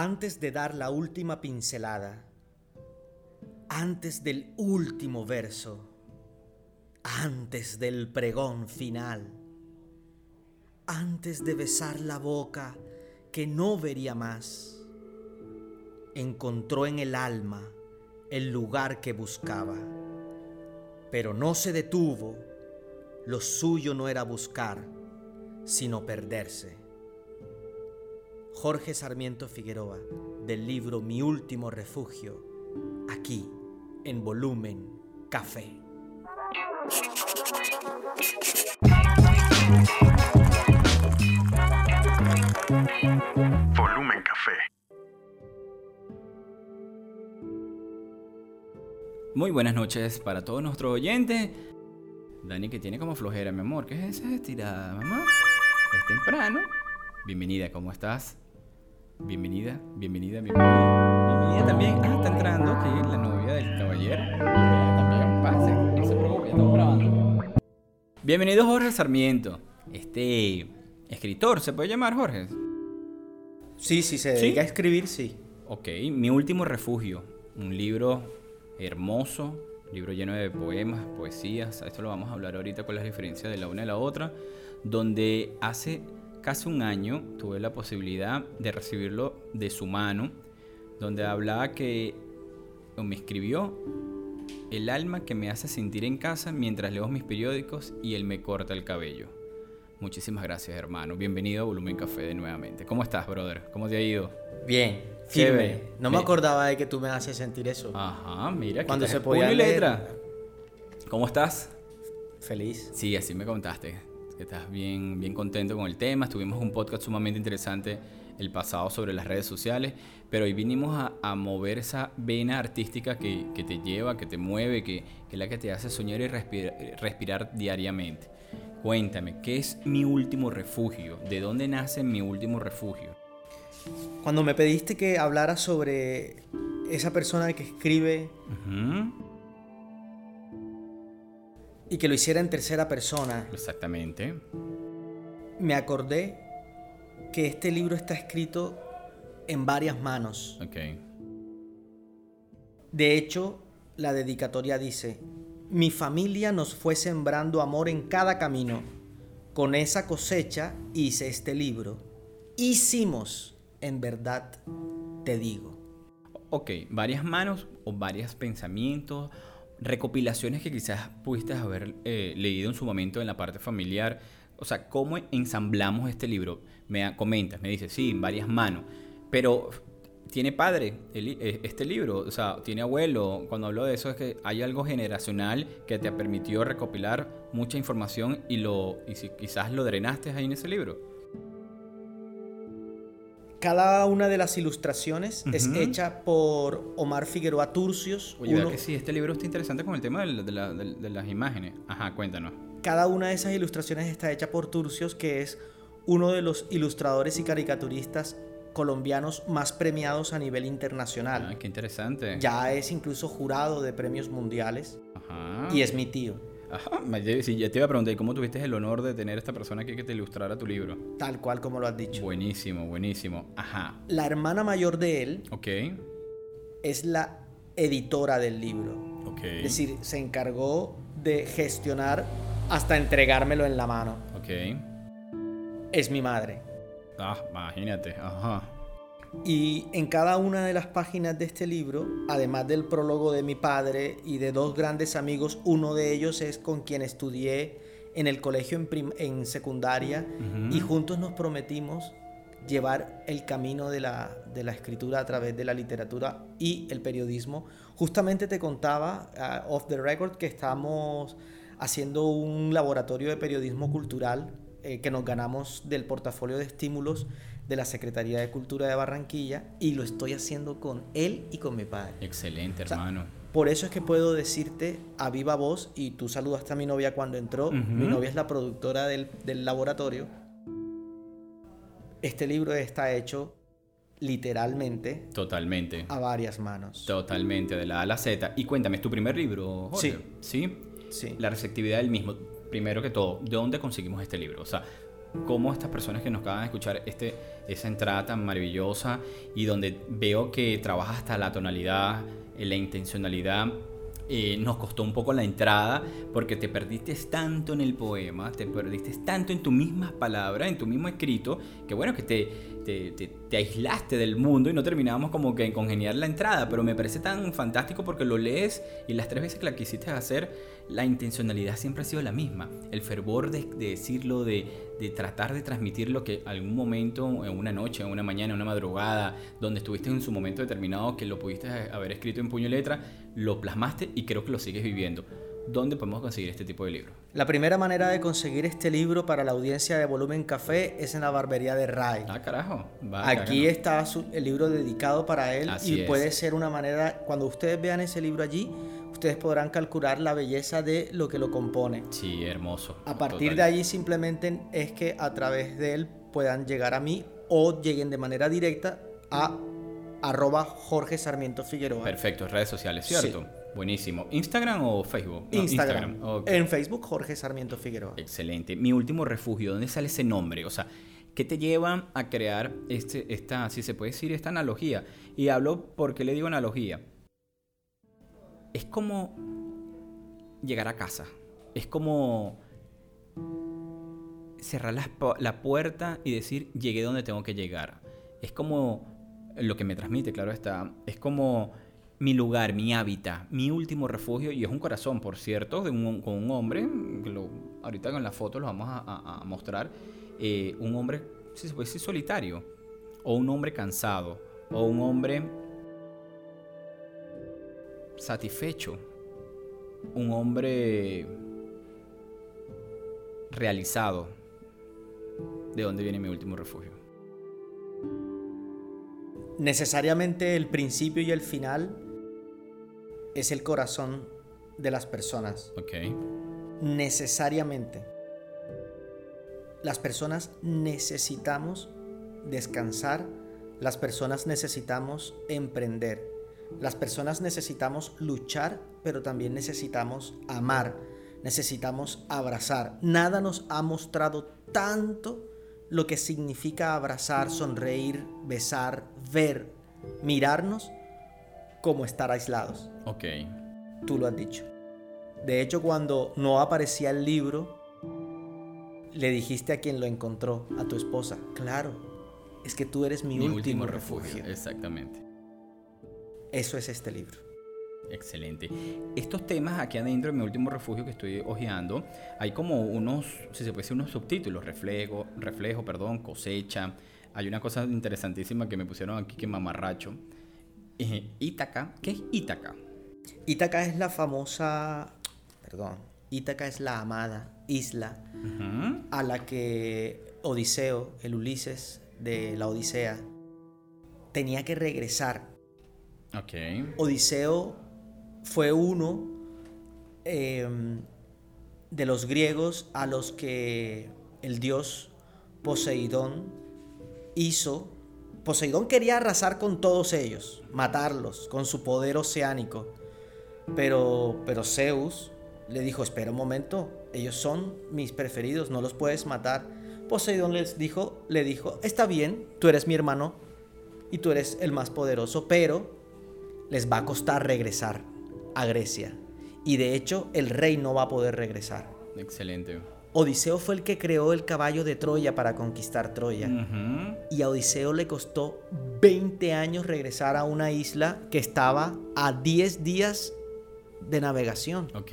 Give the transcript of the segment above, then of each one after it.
Antes de dar la última pincelada, antes del último verso, antes del pregón final, antes de besar la boca que no vería más, encontró en el alma el lugar que buscaba, pero no se detuvo, lo suyo no era buscar, sino perderse. Jorge Sarmiento Figueroa, del libro Mi último refugio, aquí en volumen Café. Volumen Café. Muy buenas noches para todos nuestros oyentes. Dani que tiene como flojera, mi amor. ¿Qué es esa estirada, mamá? Es temprano. Bienvenida, ¿cómo estás? Bienvenida, bienvenida, bienvenida. Bienvenida también. Ah, está entrando aquí la novia del caballero. Bienvenida también. Pase, no se preocupe, ya estamos grabando. Bienvenido Jorge Sarmiento. Este escritor, ¿se puede llamar Jorge? Sí, si se ¿Sí? dedica a escribir, sí. Ok, Mi último refugio, un libro hermoso, libro lleno de poemas, poesías, esto lo vamos a hablar ahorita con las diferencias de la una y la otra, donde hace casi un año tuve la posibilidad de recibirlo de su mano, donde hablaba que, o me escribió, el alma que me hace sentir en casa mientras leo mis periódicos y él me corta el cabello. Muchísimas gracias, hermano. Bienvenido a Volumen Café de nuevamente. ¿Cómo estás, brother? ¿Cómo te ha ido? Bien, firme. No me Bien. acordaba de que tú me haces sentir eso. Ajá, mira. Cuando se podía leer. letra. ¿Cómo estás? Feliz. Sí, así me contaste. Que estás bien, bien contento con el tema. Tuvimos un podcast sumamente interesante el pasado sobre las redes sociales. Pero hoy vinimos a, a mover esa vena artística que, que te lleva, que te mueve, que, que es la que te hace soñar y respira- respirar diariamente. Cuéntame, ¿qué es mi último refugio? ¿De dónde nace mi último refugio? Cuando me pediste que hablara sobre esa persona que escribe y que lo hiciera en tercera persona, Exactamente. me acordé que este libro está escrito en varias manos. Ok. De hecho, la dedicatoria dice, mi familia nos fue sembrando amor en cada camino. Con esa cosecha hice este libro. Hicimos, en verdad, te digo. Ok, varias manos o varios pensamientos, recopilaciones que quizás pudiste haber eh, leído en su momento en la parte familiar. O sea, ¿cómo ensamblamos este libro? Me comentas, me dices, sí, en varias manos. Pero, ¿tiene padre el eh, este libro? O sea, ¿tiene abuelo? Cuando hablo de eso es que hay algo generacional que te permitió recopilar mucha información y, lo, y si quizás lo drenaste ahí en ese libro. Cada una de las ilustraciones es Ujú. hecha por Omar Figueroa Turcios. Oye, ¿verdad uno- que sí, este libro está interesante con el tema la- de las imágenes. Ajá, cuéntanos. Cada una de esas ilustraciones está hecha por Turcios, que es uno de los ilustradores y caricaturistas colombianos más premiados a nivel internacional. Ah, qué interesante. Ya es incluso jurado de premios mundiales Ajá. y es mi tío, Ajá. sí, ya te iba a preguntar, ¿y ¿cómo tuviste el honor de tener a esta persona aquí que te ilustrara tu libro? tal cual como lo has dicho. Buenísimo, buenísimo. Ajá. La hermana mayor de él Ok. es la editora del libro. Ok. Es decir, se encargó de gestionar hasta entregármelo en la mano. Ok. Es mi madre. Ah, imagínate. Ajá. Y en cada una de las páginas de este libro, además del prólogo de mi padre y de dos grandes amigos, uno de ellos es con quien estudié en el colegio en, secundaria y juntos nos prometimos llevar el camino de la, de la escritura a través de la literatura y el periodismo. Justamente te contaba, ah, off the record, que estamos haciendo un laboratorio de periodismo cultural eh, que nos ganamos del portafolio de estímulos de la Secretaría de Cultura de Barranquilla y lo estoy haciendo con él y con mi padre. Excelente, O sea, hermano. Por eso es que puedo decirte a viva voz, y tú saludaste a mi novia cuando entró, mi novia es la productora del, del laboratorio, este libro está hecho literalmente Totalmente. a varias manos. Totalmente, de la A a la Z. Y cuéntame, ¿es tu primer libro, Jorge? Sí. Sí. La receptividad del mismo. Primero que todo, ¿de dónde conseguimos este libro? O sea, cómo estas personas que nos acaban de escuchar este, esa entrada tan maravillosa y donde veo que trabajas hasta la tonalidad, eh, la intencionalidad, eh, nos costó un poco la entrada porque te perdiste tanto en el poema, te perdiste tanto en tu mismas palabras, en tu mismo escrito, que bueno, que te, te, te, aislaste del mundo y no terminábamos como que en congeniar la entrada, pero me parece tan fantástico porque lo lees y las tres veces que la quisiste hacer, la intencionalidad siempre ha sido la misma, el fervor de, de decirlo, de, de tratar de transmitir lo que algún momento, en una noche, en una mañana, en una madrugada, donde estuviste en su momento determinado, que lo pudiste haber escrito en puño y letra, lo plasmaste y creo que lo sigues viviendo. ¿Dónde podemos conseguir este tipo de libro? La primera manera de conseguir este libro para la audiencia de Volumen Café es en la barbería de Ray. Ah, carajo. Aquí está el libro dedicado para él y puede ser una manera, cuando ustedes vean ese libro allí, ustedes podrán calcular la belleza de lo que lo compone. Sí, hermoso. A partir de allí simplemente es que a través de él puedan llegar a mí o lleguen de manera directa a arroba Jorge Sarmiento Figueroa. Perfecto, redes sociales, ¿cierto? Buenísimo. ¿Instagram o Facebook? Instagram. En Facebook, Jorge Sarmiento Figueroa. Excelente. Mi último refugio, ¿dónde sale ese nombre? O sea, ¿qué te lleva a crear este, esta, si se puede decir, esta analogía? Y hablo, ¿por qué le digo analogía? Es como llegar a casa. Es como cerrar la, la puerta y decir, llegué donde tengo que llegar. Es como lo que me transmite, claro está, es como mi lugar, mi hábitat, mi último refugio, y es un corazón, por cierto, de un, con un hombre, ahorita con la foto lo vamos a, mostrar, eh, un hombre, si se puede decir, solitario, o un hombre cansado, o un hombre satisfecho, un hombre realizado. ¿De dónde viene mi último refugio? necesariamente el principio y el final es el corazón de las personas. Ok. Necesariamente. Las personas necesitamos descansar, las personas necesitamos emprender, las personas necesitamos luchar, pero también necesitamos amar, necesitamos abrazar. Nada nos ha mostrado tanto lo que significa abrazar, sonreír, besar, ver, mirarnos, como estar aislados. Ok. Tú lo has dicho. De hecho, cuando no aparecía el libro, le dijiste a quien lo encontró, a tu esposa, claro, es que tú eres mi, último, refugio. Exactamente. Eso es este libro. Excelente. Estos temas aquí adentro, en mi último refugio que estoy hojeando, hay como unos, si se puede decir, unos subtítulos, reflejo, reflejo, perdón, cosecha. Hay una cosa interesantísima que me pusieron aquí que mamarracho. Eh, Ítaca, ¿qué es Ítaca? Ítaca es la famosa, perdón, Ítaca es la amada isla a la que Odiseo, el Ulises de la Odisea, tenía que regresar. Okay. Odiseo fue uno em, de los griegos a los que el dios Poseidón hizo. Poseidón quería arrasar con todos ellos, matarlos con su poder oceánico. Pero, pero Zeus le dijo, espera un momento, ellos son mis preferidos, no los puedes matar. Poseidón les dijo, le dijo, está bien, tú eres mi hermano y tú eres el más poderoso, pero les va a costar regresar a Grecia. Y de hecho, el rey no va a poder regresar. Excelente. Odiseo fue el que creó el caballo de Troya para conquistar Troya. Y a Odiseo le costó 20 años regresar a una isla que estaba a 10 días de navegación. Ok.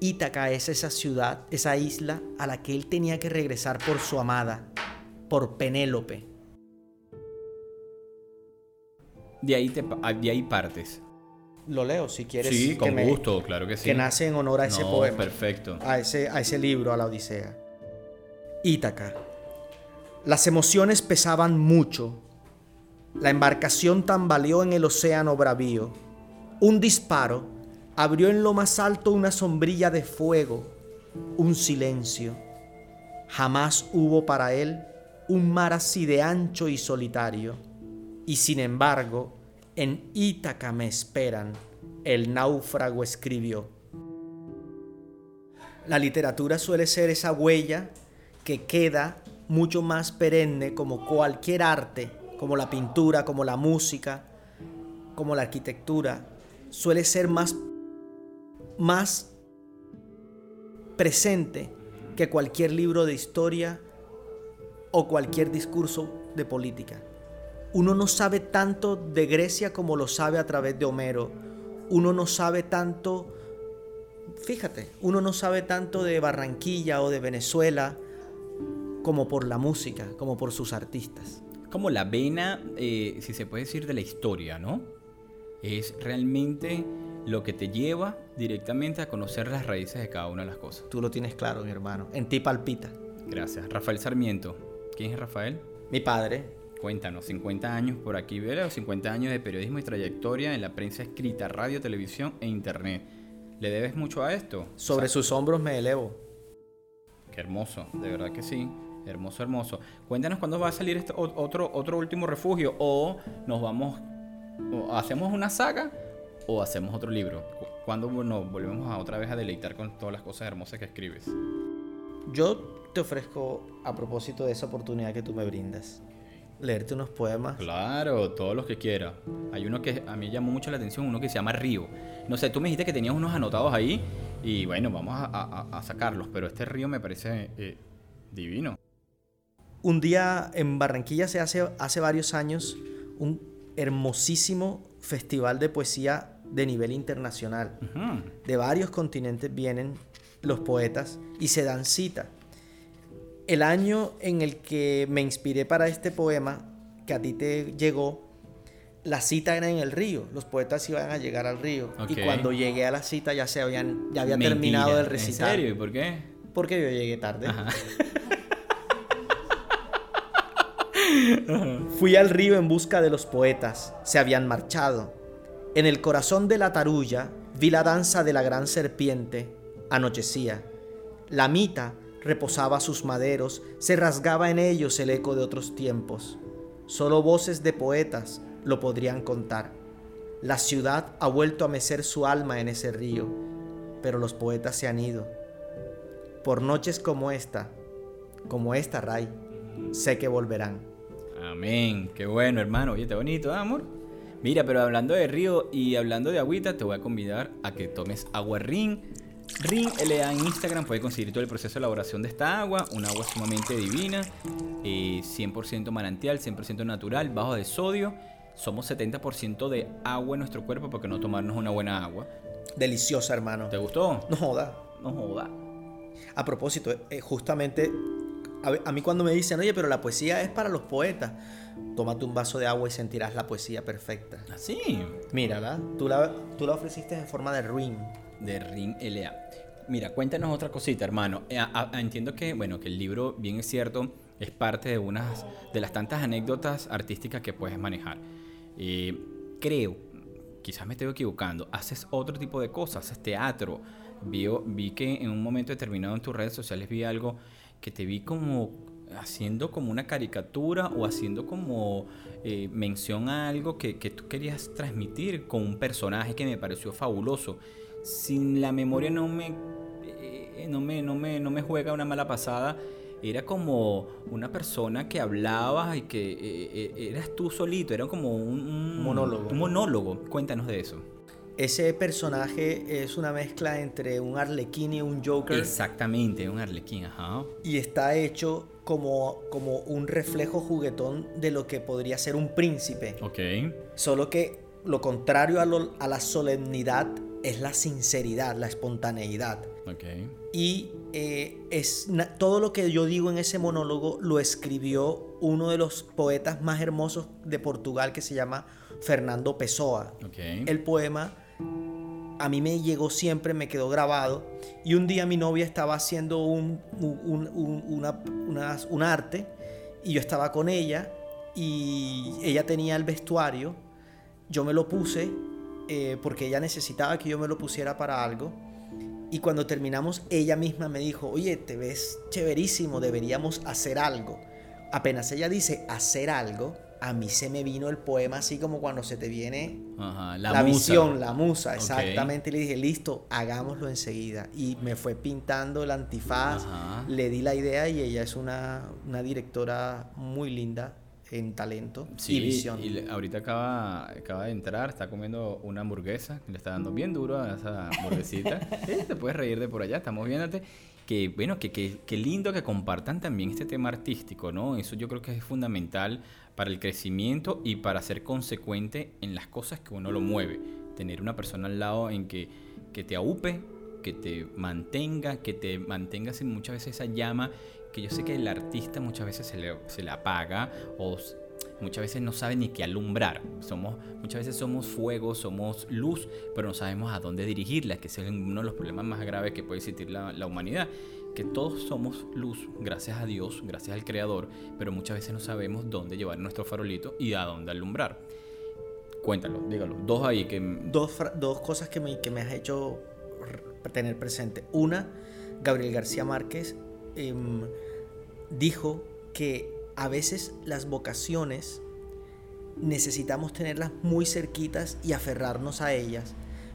Ítaca es esa ciudad, esa isla a la que él tenía que regresar por su amada, por Penélope. De ahí, te, de ahí partes lo leo si quieres. Sí, con gusto, claro que sí. Que nace en honor a ese poema. Perfecto. A ese, a ese libro, a la Odisea. Ítaca. Las emociones pesaban mucho. La embarcación tambaleó en el océano bravío. Un disparo abrió en lo más alto una sombrilla de fuego, un silencio. Jamás hubo para él un mar así de ancho y solitario. Y sin embargo, en Ítaca me esperan, el náufrago escribió. La literatura suele ser esa huella que queda mucho más perenne como cualquier arte, como la pintura, como la música, como la arquitectura, suele ser más, más presente que cualquier libro de historia o cualquier discurso de política. Uno no sabe tanto de Grecia como lo sabe a través de Homero. Uno no sabe tanto, fíjate, uno no sabe tanto de Barranquilla o de Venezuela como por la música, como por sus artistas. Como la vena, eh, si se puede decir, de la historia, ¿no? Es realmente lo que te lleva directamente a conocer las raíces de cada una de las cosas. Tú lo tienes claro, mi hermano. En ti palpita. Gracias. Rafael Sarmiento. ¿Quién es Rafael? Mi padre. Cuéntanos, 50 años por aquí, ¿verdad? 50 años de periodismo y trayectoria en la prensa escrita, radio, televisión e internet. ¿Le debes mucho a esto? Sobre sus hombros me elevo. Qué hermoso, de verdad que sí. Hermoso, hermoso. Cuéntanos cuándo va a salir este otro, otro último refugio o nos vamos, o hacemos una saga o hacemos otro libro. ¿Cuándo nos volvemos a otra vez a deleitar con todas las cosas hermosas que escribes? Yo te ofrezco, a propósito de esa oportunidad que tú me brindas, leerte unos poemas. Claro, todos los que quiera. Hay uno que a mí llamó mucho la atención, uno que se llama Río. No sé, tú me dijiste que tenías unos anotados ahí y bueno, vamos a, sacarlos, pero este río me parece eh, divino. Un día en Barranquilla se hace, hace varios años un hermosísimo festival de poesía de nivel internacional. De varios continentes vienen los poetas y se dan cita. El año en el que me inspiré para este poema, que a ti te llegó, la cita era en el río. Los poetas iban a llegar al río. Y cuando llegué a la cita ya se habían, ya había terminado el recital. ¿En serio? ¿Y por qué? Porque yo llegué tarde. Fui al río en busca de los poetas. Se habían marchado. En el corazón de la tarulla vi la danza de la gran serpiente. Anochecía. La mita reposaba sus maderos, se rasgaba en ellos el eco de otros tiempos. Solo voces de poetas lo podrían contar. La ciudad ha vuelto a mecer su alma en ese río, pero los poetas se han ido. Por noches como esta, como esta, Ray, sé que volverán. Amén, qué bueno hermano, oye, está bonito, ¿eh, amor. Mira, pero hablando de río y hablando de agüita, te voy a convidar a que tomes agua Ring Ring LA en Instagram puede conseguir todo el proceso de elaboración de esta agua, una agua sumamente divina, 100% eh, manantial, 100% natural, bajo de sodio. Somos 70% de agua en nuestro cuerpo porque no tomarnos una buena agua. Deliciosa, hermano. ¿Te gustó? No joda. No joda. A propósito, eh, justamente a, mí cuando me dicen, oye, pero la poesía es para los poetas, tómate un vaso de agua y sentirás la poesía perfecta. Así. ¿Ah, Mira, Tú la, tú la ofreciste en forma de ring de Ring LA. Mira, cuéntanos otra cosita, hermano. Eh, entiendo que, bueno, que el libro, bien es cierto, es parte de unas de las tantas anécdotas artísticas que puedes manejar. Eh, creo, quizás me estoy equivocando, haces otro tipo de cosas, haces teatro. Vi, vi que en un momento determinado en tus redes sociales vi algo que te vi como haciendo como una caricatura o haciendo como eh, mención a algo que, que tú querías transmitir con un personaje que me pareció fabuloso sin la memoria no me, eh, no me, no me, no me juega una mala pasada, era como una persona que hablaba y que eh, eh, eras tú solito, era como un, monólogo. Un monólogo. Cuéntanos de eso. Ese personaje es una mezcla entre un arlequín y un Joker. Exactamente, un arlequín, ajá. Y está hecho como, como un reflejo juguetón de lo que podría ser un príncipe. Ok. Solo que lo contrario a, a la solemnidad es la sinceridad, la espontaneidad. Okay. Y eh, es todo lo que yo digo en ese monólogo lo escribió uno de los poetas más hermosos de Portugal que se llama Fernando Pessoa. Okay. El poema a mí me llegó siempre, me quedó grabado. Y un día mi novia estaba haciendo un, un arte y yo estaba con ella y ella tenía el vestuario. Yo me lo puse eh, porque ella necesitaba que yo me lo pusiera para algo. Y cuando terminamos, ella misma me dijo, oye, te ves chéverísimo, deberíamos hacer algo. Apenas ella dice hacer algo, a mí se me vino el poema así como cuando se te viene Ajá, la, visión, la musa, exactamente. Y le dije, listo, hagámoslo enseguida. Y me fue pintando el antifaz, Ajá. le di la idea y ella es una, una directora muy linda en talento Sí, y visión. y le- ahorita acaba, acaba de entrar, está comiendo una hamburguesa, le está dando bien duro a esa hamburguesita. Sí, te puedes reír de por allá, estamos viéndote. Que bueno, que, que, que lindo que compartan también este tema artístico, ¿no? Eso yo creo que es fundamental para el crecimiento y para ser consecuente en las cosas que uno lo mueve. Tener una persona al lado en que, que te aupe, que te mantenga, que te mantenga sin muchas veces esa llama que yo sé que el artista muchas veces se le, se le apaga o muchas veces no sabe ni qué alumbrar. Somos, muchas veces somos fuego, somos luz, pero no sabemos a dónde dirigirla, que es uno de los problemas más graves que puede existir la, la humanidad. Que todos somos luz, gracias a Dios, gracias al Creador, pero muchas veces no sabemos dónde llevar nuestro farolito y a dónde alumbrar. Cuéntalo, dígalo. Dos ahí que... dos, dos cosas que me, que me has hecho tener presente. Una, Gabriel García Márquez em, dijo que a veces las vocaciones necesitamos tenerlas muy cerquitas y aferrarnos a ellas,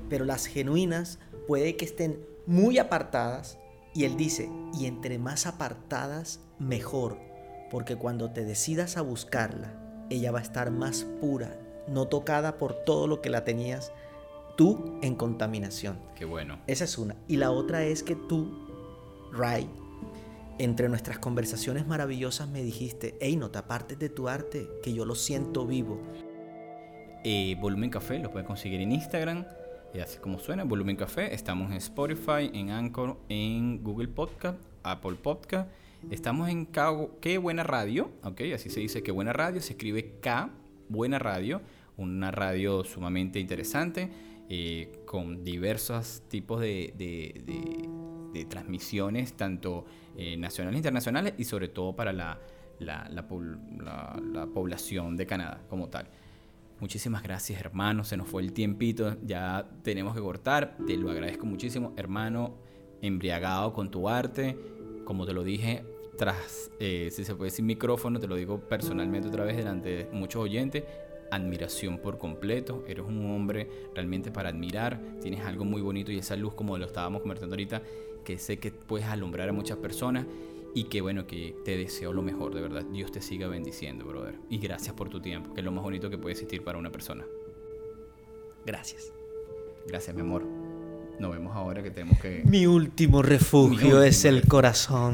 pero las genuinas puede que estén muy apartadas y él dice, y entre más apartadas, mejor, porque cuando te decidas a buscarla, ella va a estar más pura, no tocada por todo lo que la tenías tú en contaminación. Qué bueno. Esa es una. Y la otra es que tú, Ray, entre nuestras conversaciones maravillosas me dijiste, hey, no te apartes de tu arte, que yo lo siento vivo. Eh, Volumen Café lo pueden conseguir en Instagram, eh, así como suena, Volumen Café. Estamos en Spotify, en Anchor, en Google Podcast, Apple Podcast. Estamos en Ca- Qué Buena Radio, ok, así se dice Qué Buena Radio, se escribe K Buena Radio, una radio sumamente interesante, eh, con diversos tipos de- de transmisiones, tanto eh, nacionales e internacionales, y sobre todo para la, la- la la población de Canadá como tal. Muchísimas gracias, hermano. Se nos fue el tiempito. Ya tenemos que cortar. Te lo agradezco muchísimo, hermano. Embriagado con tu arte. Como te lo dije, tras, eh, si se puede decir micrófono, te lo digo personalmente otra vez delante de muchos oyentes. Admiración por completo. Eres un hombre realmente para admirar. Tienes algo muy bonito y esa luz, como lo estábamos conversando ahorita, que sé que puedes alumbrar a muchas personas y que bueno, que te deseo lo mejor, de verdad. Dios te siga bendiciendo, brother. Y gracias por tu tiempo, que es lo más bonito que puede existir para una persona. Gracias. Gracias, mi amor. Nos vemos ahora que tenemos que... Mi último refugio Mi es el corazón.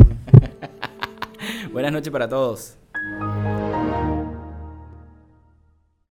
Buenas noches para todos.